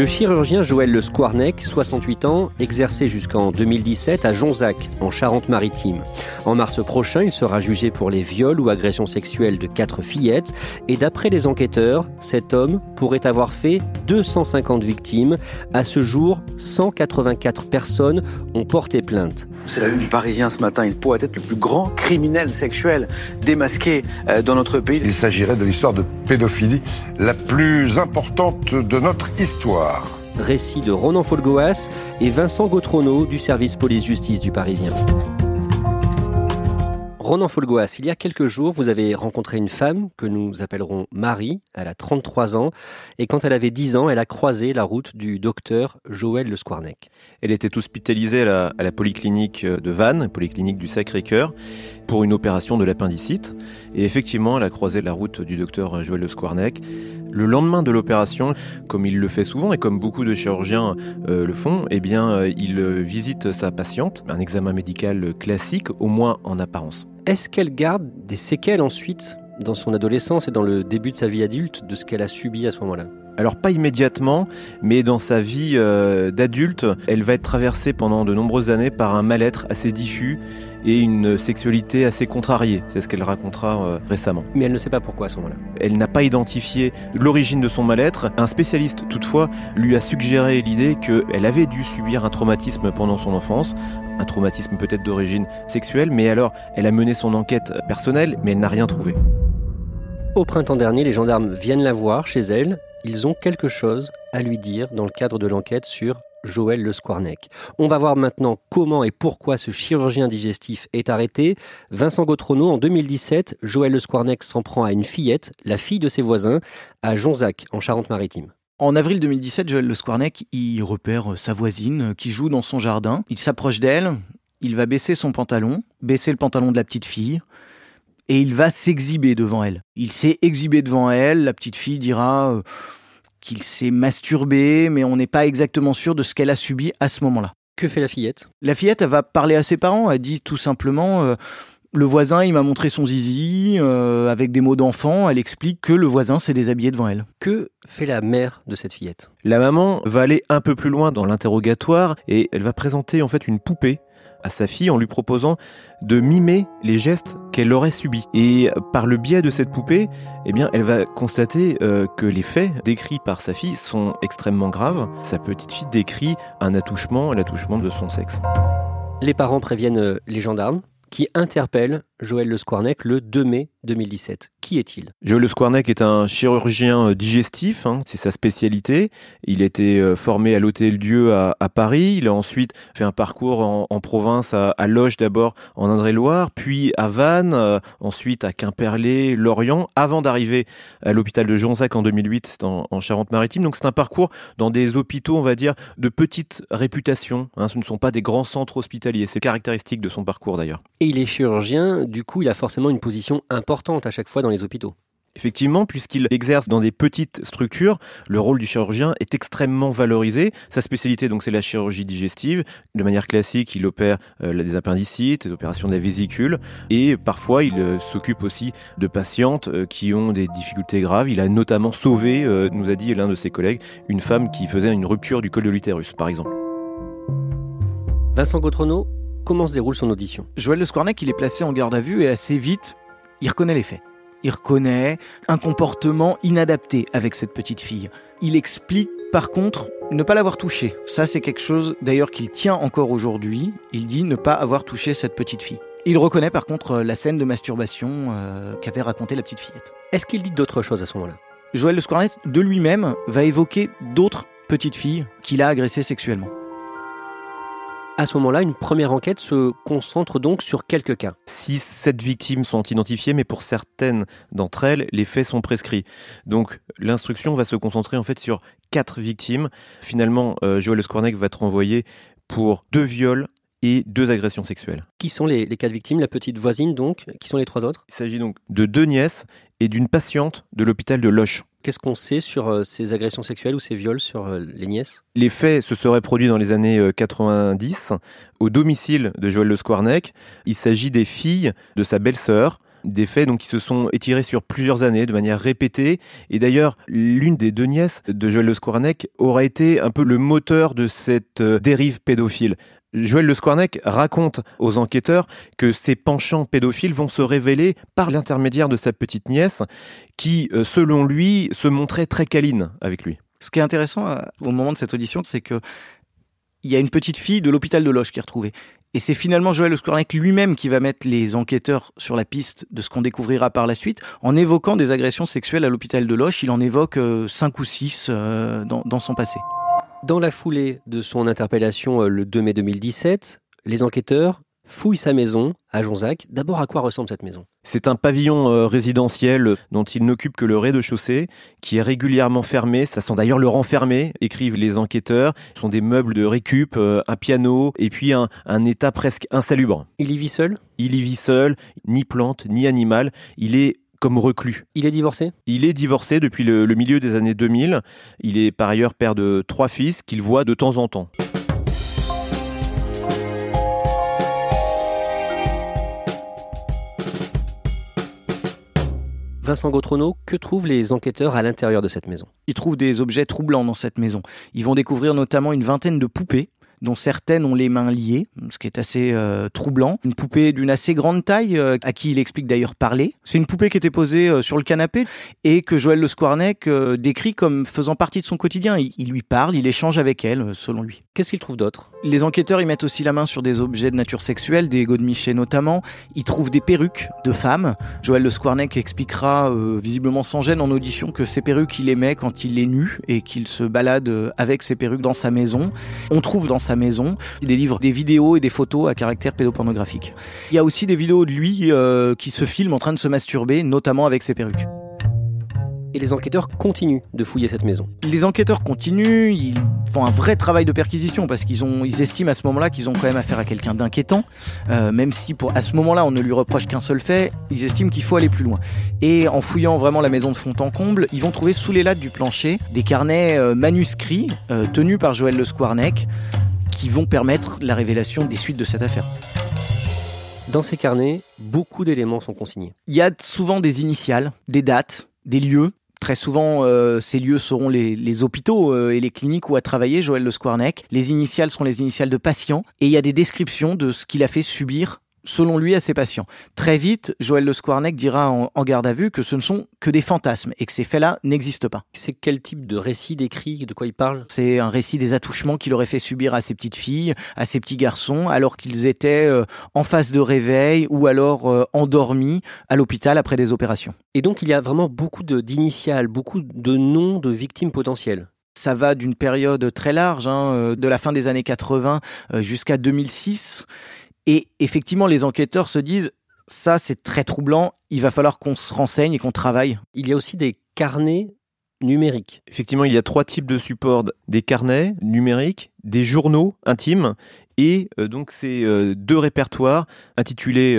Le chirurgien Joël Le Squarnec, 68 ans, exerçait jusqu'en 2017 à Jonzac, en Charente-Maritime. En mars prochain, il sera jugé pour les viols ou agressions sexuelles de quatre fillettes. Et d'après les enquêteurs, cet homme pourrait avoir fait 250 victimes. À ce jour, 184 personnes ont porté plainte. C'est la une du Parisien ce matin. Il pourrait être le plus grand criminel sexuel démasqué euh, dans notre pays. Il s'agirait de l'histoire de pédophilie la plus importante de notre histoire. Récit de Ronan Folgoas et Vincent Gautrono du service police-justice du Parisien. Ronan Folgoas, il y a quelques jours, vous avez rencontré une femme que nous appellerons Marie. Elle a 33 ans et quand elle avait 10 ans, elle a croisé la route du docteur Joël Le Squarnec. Elle était hospitalisée à la, polyclinique de Vannes, polyclinique du Sacré-Cœur, pour une opération de l'appendicite. Et effectivement, elle a croisé la route du docteur Joël Le Squarnec. Le lendemain de l'opération, comme il le fait souvent et comme beaucoup de chirurgiens euh, le font, eh bien, euh, il visite sa patiente, un examen médical classique, au moins en apparence. Est-ce qu'elle garde des séquelles ensuite dans son adolescence et dans le début de sa vie adulte de ce qu'elle a subi à ce moment-là? Alors pas immédiatement, mais dans sa vie euh, d'adulte, elle va être traversée pendant de nombreuses années par un mal-être assez diffus et une sexualité assez contrariée. C'est ce qu'elle racontera euh, récemment. Mais elle ne sait pas pourquoi à ce moment-là. Elle n'a pas identifié l'origine de son mal-être. Un spécialiste, toutefois, lui a suggéré l'idée qu'elle avait dû subir un traumatisme pendant son enfance, un traumatisme peut-être d'origine sexuelle, mais alors elle a mené son enquête personnelle, mais elle n'a rien trouvé. Au printemps dernier, les gendarmes viennent la voir chez elle. Ils ont quelque chose à lui dire dans le cadre de l'enquête sur Joël Le Squarnec. On va voir maintenant comment et pourquoi ce chirurgien digestif est arrêté. Vincent Gautrono, en 2017, Joël Le Squarnec s'en prend à une fillette, la fille de ses voisins, à Jonzac, en Charente-Maritime. En avril 2017, Joël Le Squarnec, il repère sa voisine qui joue dans son jardin. Il s'approche d'elle, il va baisser son pantalon, baisser le pantalon de la petite fille, et il va s'exhiber devant elle. Il s'est exhibé devant elle, la petite fille dira euh, qu'il s'est masturbé, mais on n'est pas exactement sûr de ce qu'elle a subi à ce moment-là. Que fait la fillette? La fillette, elle va parler à ses parents, elle dit tout simplement... Euh, le voisin, il m'a montré son zizi euh, avec des mots d'enfant. Elle explique que le voisin s'est déshabillé devant elle. Que fait la mère de cette fillette? La maman va aller un peu plus loin dans l'interrogatoire et elle va présenter en fait une poupée à sa fille en lui proposant de mimer les gestes qu'elle aurait subis. Et par le biais de cette poupée, eh bien, elle va constater euh, que les faits décrits par sa fille sont extrêmement graves. Sa petite fille décrit un attouchement, l'attouchement de son sexe. Les parents préviennent euh, les gendarmes qui interpellent Joël Le Squarnec le 2 mai 2017. Qui est-il? Joël Le Squarnec est un chirurgien euh, digestif, hein, c'est sa spécialité. Il a été euh, formé à l'Hôtel Dieu à, Paris. Il a ensuite fait un parcours en, province, à, Loge d'abord, en Indre-et-Loire, puis à Vannes, euh, ensuite à Quimperlé, Lorient, avant d'arriver à l'hôpital de Jonzac en 2008, c'est en, Charente-Maritime. Donc c'est un parcours dans des hôpitaux, on va dire, de petite réputation. Hein. ce ne sont pas des grands centres hospitaliers. C'est caractéristique de son parcours d'ailleurs. Et il est chirurgien du coup, il a forcément une position importante à chaque fois dans les hôpitaux. Effectivement, puisqu'il exerce dans des petites structures, le rôle du chirurgien est extrêmement valorisé. Sa spécialité, donc, c'est la chirurgie digestive. De manière classique, il opère euh, des appendicites, des opérations de la vésicule, et parfois, il euh, s'occupe aussi de patientes euh, qui ont des difficultés graves. Il a notamment sauvé, nous a dit l'un de ses collègues, une femme qui faisait une rupture du col de l'utérus, par exemple. Vincent Gautrono, Comment se déroule son audition? Joël Le Squarnec, il est placé en garde à vue et assez vite, il reconnaît les faits. Il reconnaît un comportement inadapté avec cette petite fille. Il explique par contre ne pas l'avoir touchée. Ça c'est quelque chose d'ailleurs qu'il tient encore aujourd'hui. Il dit ne pas avoir touché cette petite fille. Il reconnaît par contre la scène de masturbation euh, qu'avait raconté la petite fillette. Est-ce qu'il dit d'autres choses à ce moment-là? Joël Le Squarnet de lui-même va évoquer d'autres petites filles qu'il a agressées sexuellement. À ce moment-là, une première enquête se concentre donc sur quelques cas. Six, sept victimes sont identifiées, mais pour certaines d'entre elles, les faits sont prescrits. Donc l'instruction va se concentrer en fait sur quatre victimes. Finalement, euh, Joël Scornec va être renvoyé pour deux viols et deux agressions sexuelles. Qui sont les, les quatre victimes? La petite voisine donc Qui sont les trois autres? Il s'agit donc de deux nièces et d'une patiente de l'hôpital de Loche. Qu'est-ce qu'on sait sur euh, ces agressions sexuelles ou ces viols sur euh, les nièces? Les faits se seraient produits dans les années 90 au domicile de Joël Le Squarnec. Il s'agit des filles de sa belle-sœur des faits donc, qui se sont étirés sur plusieurs années de manière répétée. Et d'ailleurs, l'une des deux nièces de Joël Le Squarnec aurait été un peu le moteur de cette dérive pédophile. Joël Le Squarnec raconte aux enquêteurs que ces penchants pédophiles vont se révéler par l'intermédiaire de sa petite nièce, qui, euh, selon lui, se montrait très câline avec lui. Ce qui est intéressant euh, au moment de cette audition, c'est que il y a une petite fille de l'hôpital de Loche qui est retrouvée. Et c'est finalement Joël Squarnec lui-même qui va mettre les enquêteurs sur la piste de ce qu'on découvrira par la suite. En évoquant des agressions sexuelles à l'hôpital de Loche, il en évoque euh, cinq ou six dans son passé. Dans la foulée de son interpellation euh, le 2 mai 2017, les enquêteurs fouillent sa maison à Jonzac. D'abord, à quoi ressemble cette maison? C'est un pavillon euh, résidentiel dont il n'occupe que le rez-de-chaussée, qui est régulièrement fermé. Ça sent d'ailleurs le renfermer, écrivent les enquêteurs. Ce sont des meubles de récup, euh, un piano et puis un, un état presque insalubre. Il y vit seul? Il y vit seul, ni plante, ni animal. Il est comme reclus. Il est divorcé? Il est divorcé depuis le, milieu des années 2000. Il est par ailleurs père de trois fils qu'il voit de temps en temps. Vincent Gautrono, que trouvent les enquêteurs à l'intérieur de cette maison? Ils trouvent des objets troublants dans cette maison. Ils vont découvrir notamment une vingtaine de poupées dont certaines ont les mains liées, ce qui est assez euh, troublant. Une poupée d'une assez grande taille, euh, à qui il explique d'ailleurs parler. C'est une poupée qui était posée euh, sur le canapé et que Joël Le Squarnec décrit comme faisant partie de son quotidien. Il, lui parle, il échange avec elle, selon lui. Qu'est-ce qu'il trouve d'autre? Les enquêteurs y mettent aussi la main sur des objets de nature sexuelle, des godemichés notamment. Ils trouvent des perruques de femmes. Joël Le Squarnec expliquera visiblement sans gêne en audition que ces perruques il aimait quand il est nu et qu'il se balade avec ces perruques dans sa maison. On trouve dans sa maison. Il délivre des vidéos et des photos à caractère pédopornographique. Il y a aussi des vidéos de lui euh, qui se filme en train de se masturber, notamment avec ses perruques. Et les enquêteurs continuent de fouiller cette maison. Les enquêteurs continuent, ils font un vrai travail de perquisition parce qu'ils ont, ils estiment à ce moment-là qu'ils ont quand même affaire à quelqu'un d'inquiétant, euh, même si pour à ce moment-là on ne lui reproche qu'un seul fait, ils estiment qu'il faut aller plus loin. Et en fouillant vraiment la maison de fond en comble, ils vont trouver sous les lattes du plancher des carnets euh, manuscrits tenus par Joël Le Squarnec qui vont permettre la révélation des suites de cette affaire. Dans ces carnets, beaucoup d'éléments sont consignés. Il y a souvent des initiales, des dates, des lieux. Très souvent, euh, ces lieux seront les, hôpitaux euh, et les cliniques où a travaillé Joël Le Squarnec. Les initiales seront les initiales de patients. Et il y a des descriptions de ce qu'il a fait subir selon lui, à ses patients. Très vite, Joël Le Squarnec dira en, garde à vue que ce ne sont que des fantasmes et que ces faits-là n'existent pas. C'est quel type de récit décrit? De quoi il parle? C'est un récit des attouchements qu'il aurait fait subir à ses petites filles, à ses petits garçons, alors qu'ils étaient euh, en phase de réveil ou alors euh, endormis à l'hôpital après des opérations. Et donc, il y a vraiment beaucoup d'initiales, beaucoup de noms de victimes potentielles ça va d'une période très large, hein, euh, de la fin des années 80 jusqu'à 2006. Et effectivement, les enquêteurs se disent, ça c'est très troublant, il va falloir qu'on se renseigne et qu'on travaille. Il y a aussi des carnets numériques. Effectivement, il y a trois types de supports des carnets numériques, des journaux intimes et euh, donc ces euh, deux répertoires intitulés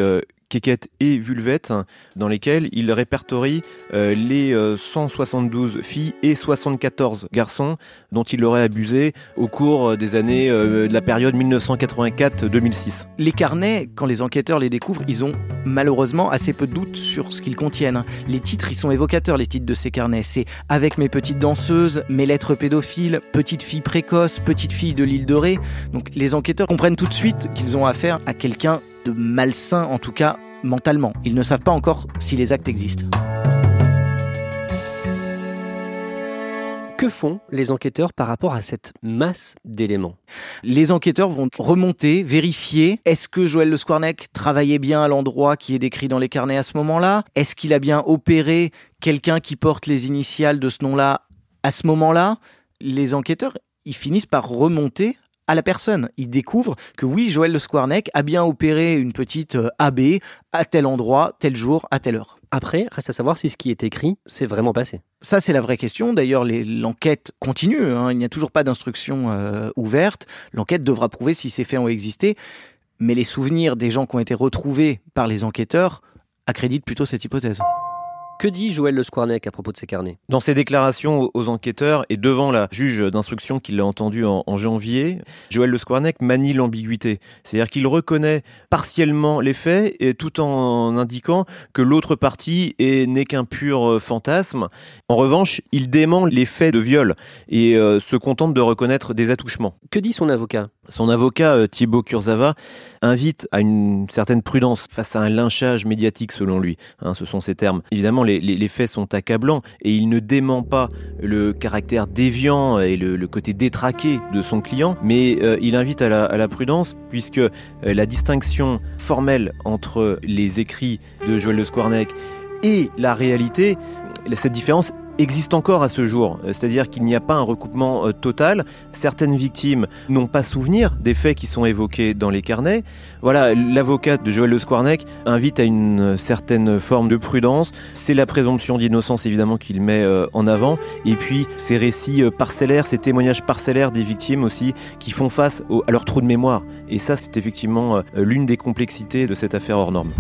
euh, Quéquette et Vulvette, dans lesquels il répertorie euh, les 172 euh, filles et 74 garçons dont il aurait abusé au cours des années euh, de la période 1984-2006. Les carnets, quand les enquêteurs les découvrent, ils ont malheureusement assez peu de doutes sur ce qu'ils contiennent. Les titres, ils sont évocateurs, les titres de ces carnets. C'est Avec mes petites danseuses, Mes lettres pédophiles, Petite fille précoce, Petite fille de l'île de Ré. Donc les enquêteurs comprennent tout de suite qu'ils ont affaire à quelqu'un de malsain, en tout cas mentalement. Ils ne savent pas encore si les actes existent. Que font les enquêteurs par rapport à cette masse d'éléments? Les enquêteurs vont remonter, vérifier est-ce que Joël Le Squarnec travaillait bien à l'endroit qui est décrit dans les carnets à ce moment-là? Est-ce qu'il a bien opéré quelqu'un qui porte les initiales de ce nom-là à ce moment-là? Les enquêteurs, ils finissent par remonter à la personne. Il découvre que oui, Joël Le Squarnec a bien opéré une petite euh, AB à tel endroit, tel jour, à telle heure. Après, reste à savoir si ce qui est écrit s'est vraiment passé. Ça, c'est la vraie question. D'ailleurs, l'enquête continue. Hein. Il n'y a toujours pas d'instruction euh, ouverte. L'enquête devra prouver si ces faits ont existé. Mais les souvenirs des gens qui ont été retrouvés par les enquêteurs accréditent plutôt cette hypothèse. Que dit Joël Le Squarnec à propos de ces carnets? Dans ses déclarations aux enquêteurs et devant la juge d'instruction qui l'a entendu en, janvier, Joël Le Squarnec manie l'ambiguïté. C'est-à-dire qu'il reconnaît partiellement les faits et tout en indiquant que l'autre partie n'est qu'un pur euh, fantasme. En revanche, il dément les faits de viol et euh, se contente de reconnaître des attouchements. Que dit son avocat? Son avocat, euh, Thibaut Kurzava, invite à une certaine prudence face à un lynchage médiatique, selon lui. Hein, ce sont ses termes. Évidemment, les, faits sont accablants et il ne dément pas le caractère déviant et le, côté détraqué de son client, mais euh, il invite à la, prudence puisque euh, la distinction formelle entre les écrits de Joël Le Squarnec et la réalité, cette différence existe encore à ce jour, c'est-à-dire qu'il n'y a pas un recoupement euh, total. Certaines victimes n'ont pas souvenir des faits qui sont évoqués dans les carnets. Voilà, l'avocat de Joël Le Squarnec invite à une certaine forme de prudence. C'est la présomption d'innocence évidemment qu'il met euh, en avant, et puis ces récits euh, parcellaires, ces témoignages parcellaires des victimes aussi, qui font face à leur trou de mémoire. Et ça, c'est effectivement l'une des complexités de cette affaire hors norme.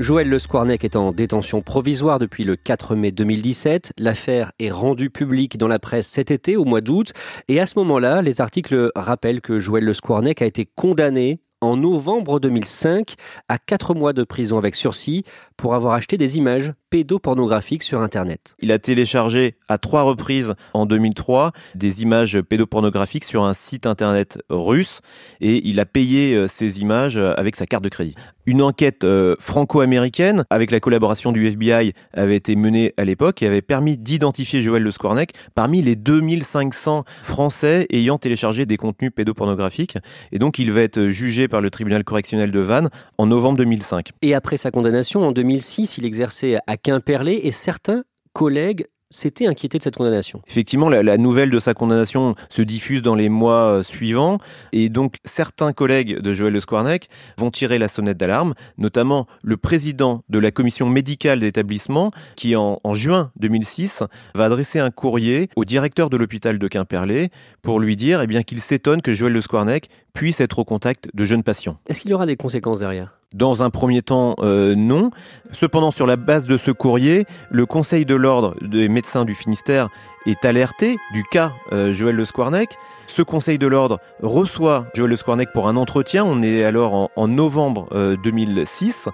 Joël Le Squarnec est en détention provisoire depuis le 4 mai 2017. L'affaire est rendue publique dans la presse cet été, au mois d'août. Et à ce moment-là, les articles rappellent que Joël Le Squarnec a été condamné en novembre 2005 à 4 mois de prison avec sursis pour avoir acheté des images pédopornographiques sur Internet. Il a téléchargé à trois reprises en 2003 des images pédopornographiques sur un site Internet russe et il a payé euh, ces images euh, avec sa carte de crédit. Une enquête euh, franco-américaine avec la collaboration du FBI avait été menée à l'époque et avait permis d'identifier Joël Le Squarnec parmi les 2500 Français ayant téléchargé des contenus pédopornographiques. Et donc il va être jugé par le tribunal correctionnel de Vannes en novembre 2005. Et après sa condamnation en 2006, il exerçait à Quimperlé et certains collègues s'était inquiété de cette condamnation. Effectivement, la, nouvelle de sa condamnation se diffuse dans les mois euh, suivants et donc certains collègues de Joël Le Squarnec vont tirer la sonnette d'alarme, notamment le président de la commission médicale d'établissement qui en, juin 2006 va adresser un courrier au directeur de l'hôpital de Quimperlé pour lui dire eh bien qu'il s'étonne que Joël Le Squarnec puisse être au contact de jeunes patients. Est-ce qu'il y aura des conséquences derrière? Dans un premier temps, euh, non. Cependant, sur la base de ce courrier, le Conseil de l'ordre des médecins du Finistère est alerté du cas euh, Joël Le Squarnec. Ce Conseil de l'ordre reçoit Joël Le Squarnec pour un entretien. On est alors en, novembre 2006 euh,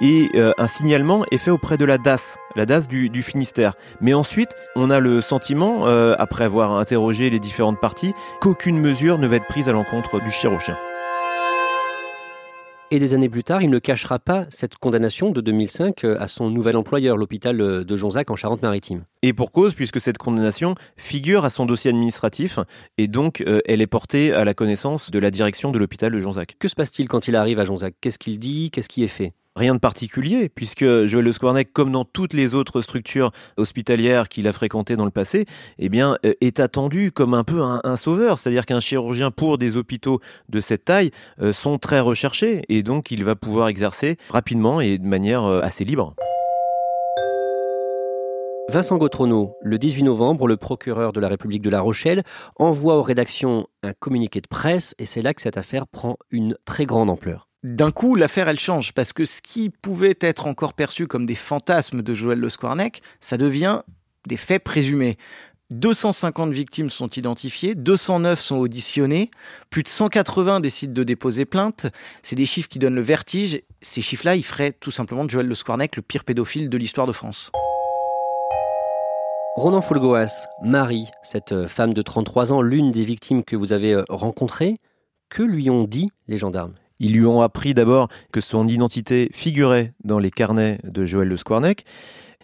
et un signalement est fait auprès de la DAS, la DAS du, du Finistère. Mais ensuite, on a le sentiment, après avoir interrogé les différentes parties, qu'aucune mesure ne va être prise à l'encontre du chirurgien. Et des années plus tard, il ne cachera pas cette condamnation de 2005 euh, à son nouvel employeur, l'hôpital euh, de Jonzac en Charente-Maritime. Et pour cause, puisque cette condamnation figure à son dossier administratif et donc euh, elle est portée à la connaissance de la direction de l'hôpital de Jonzac. Que se passe-t-il quand il arrive à Jonzac? Qu'est-ce qu'il dit? Qu'est-ce qui est fait? Rien de particulier, puisque Joël Le comme dans toutes les autres structures hospitalières qu'il a fréquentées dans le passé, eh euh, est attendu comme un peu un, sauveur. C'est-à-dire qu'un chirurgien pour des hôpitaux de cette taille euh, sont très recherchés, et donc il va pouvoir exercer rapidement et de manière euh, assez libre. Vincent Gautrono, le 18 novembre, le procureur de la République de La Rochelle envoie aux rédactions un communiqué de presse et c'est là que cette affaire prend une très grande ampleur. D'un coup, l'affaire, elle change, parce que ce qui pouvait être encore perçu comme des fantasmes de Joël Le Squarnec, ça devient des faits présumés. 250 victimes sont identifiées, 209 sont auditionnées, plus de 180 décident de déposer plainte. C'est des chiffres qui donnent le vertige. Ces chiffres-là, ils feraient tout simplement de Joël Le Squarnec le pire pédophile de l'histoire de France. Ronan Fulgoas, Marie, cette femme de 33 ans, l'une des victimes que vous avez euh, rencontrées, que lui ont dit les gendarmes? Ils lui ont appris d'abord que son identité figurait dans les carnets de Joël Le Squarnec.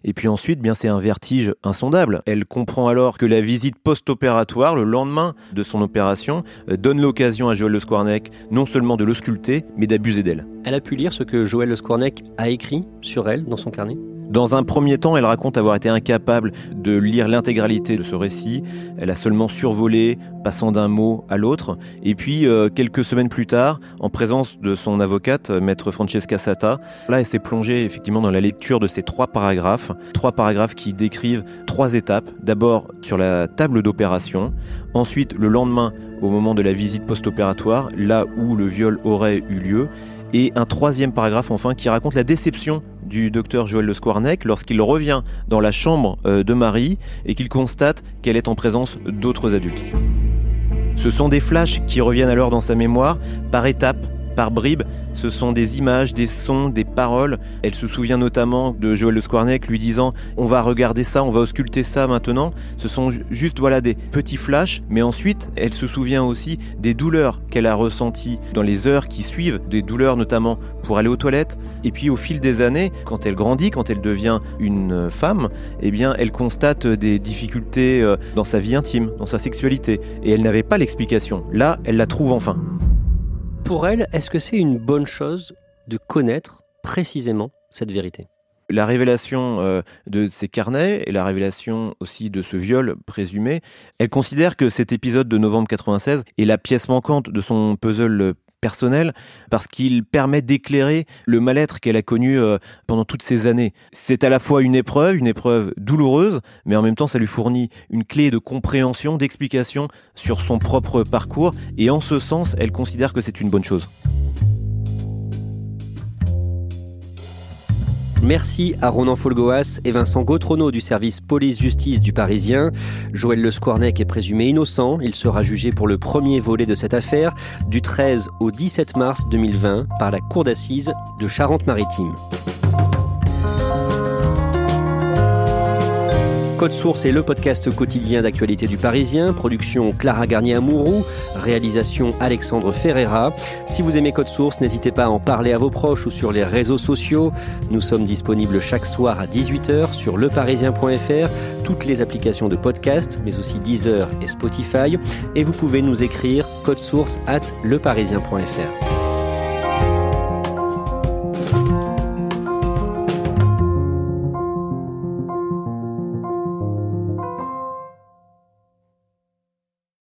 Et puis ensuite, bien c'est un vertige insondable. Elle comprend alors que la visite post-opératoire, le lendemain de son opération, euh, donne l'occasion à Joël Le Squarnec non seulement de l'ausculter, mais d'abuser d'elle. Elle a pu lire ce que Joël Le Squarnec a écrit sur elle dans son carnet? Dans un premier temps, elle raconte avoir été incapable de lire l'intégralité de ce récit. Elle a seulement survolé, passant d'un mot à l'autre. Et puis, euh, quelques semaines plus tard, en présence de son avocate, maître Francesca Sata, là, elle s'est plongée effectivement dans la lecture de ces trois paragraphes. Trois paragraphes qui décrivent trois étapes. D'abord, sur la table d'opération. Ensuite, le lendemain, au moment de la visite post-opératoire, là où le viol aurait eu lieu et un troisième paragraphe enfin qui raconte la déception du docteur Joël Le Squarnec lorsqu'il revient dans la chambre euh, de Marie et qu'il constate qu'elle est en présence d'autres adultes. Ce sont des flashs qui reviennent alors dans sa mémoire par étapes par bribes. Ce sont des images, des sons, des paroles. Elle se souvient notamment de Joël Le Squarnec lui disant on va regarder ça, on va ausculter ça maintenant. Ce sont juste voilà des petits flashs, mais ensuite elle se souvient aussi des douleurs qu'elle a ressenties dans les heures qui suivent, des douleurs notamment pour aller aux toilettes. Et puis au fil des années, quand elle grandit, quand elle devient une femme, eh bien elle constate des difficultés euh, dans sa vie intime, dans sa sexualité, et elle n'avait pas l'explication. Là, elle la trouve enfin pour elle, est-ce que c'est une bonne chose de connaître précisément cette vérité? La révélation euh, de ces carnets et la révélation aussi de ce viol présumé, elle considère que cet épisode de novembre 96 est la pièce manquante de son puzzle parce qu'il permet d'éclairer le mal-être qu'elle a connu euh, pendant toutes ces années. C'est à la fois une épreuve, une épreuve douloureuse, mais en même temps ça lui fournit une clé de compréhension, d'explication sur son propre parcours et en ce sens elle considère que c'est une bonne chose. Merci à Ronan Folgoas et Vincent Gautrono du service police-justice du Parisien. Joël Le Squarnec est présumé innocent. Il sera jugé pour le premier volet de cette affaire du 13 au 17 mars 2020 par la Cour d'assises de Charente-Maritime. Code Source est le podcast quotidien d'actualité du Parisien. Production Clara Garnier-Amouroux. Réalisation Alexandre Ferreira. Si vous aimez Code Source, n'hésitez pas à en parler à vos proches ou sur les réseaux sociaux. Nous sommes disponibles chaque soir à 18h sur leparisien.fr, toutes les applications de podcast, mais aussi Deezer et Spotify. Et vous pouvez nous écrire code source at leparisien.fr.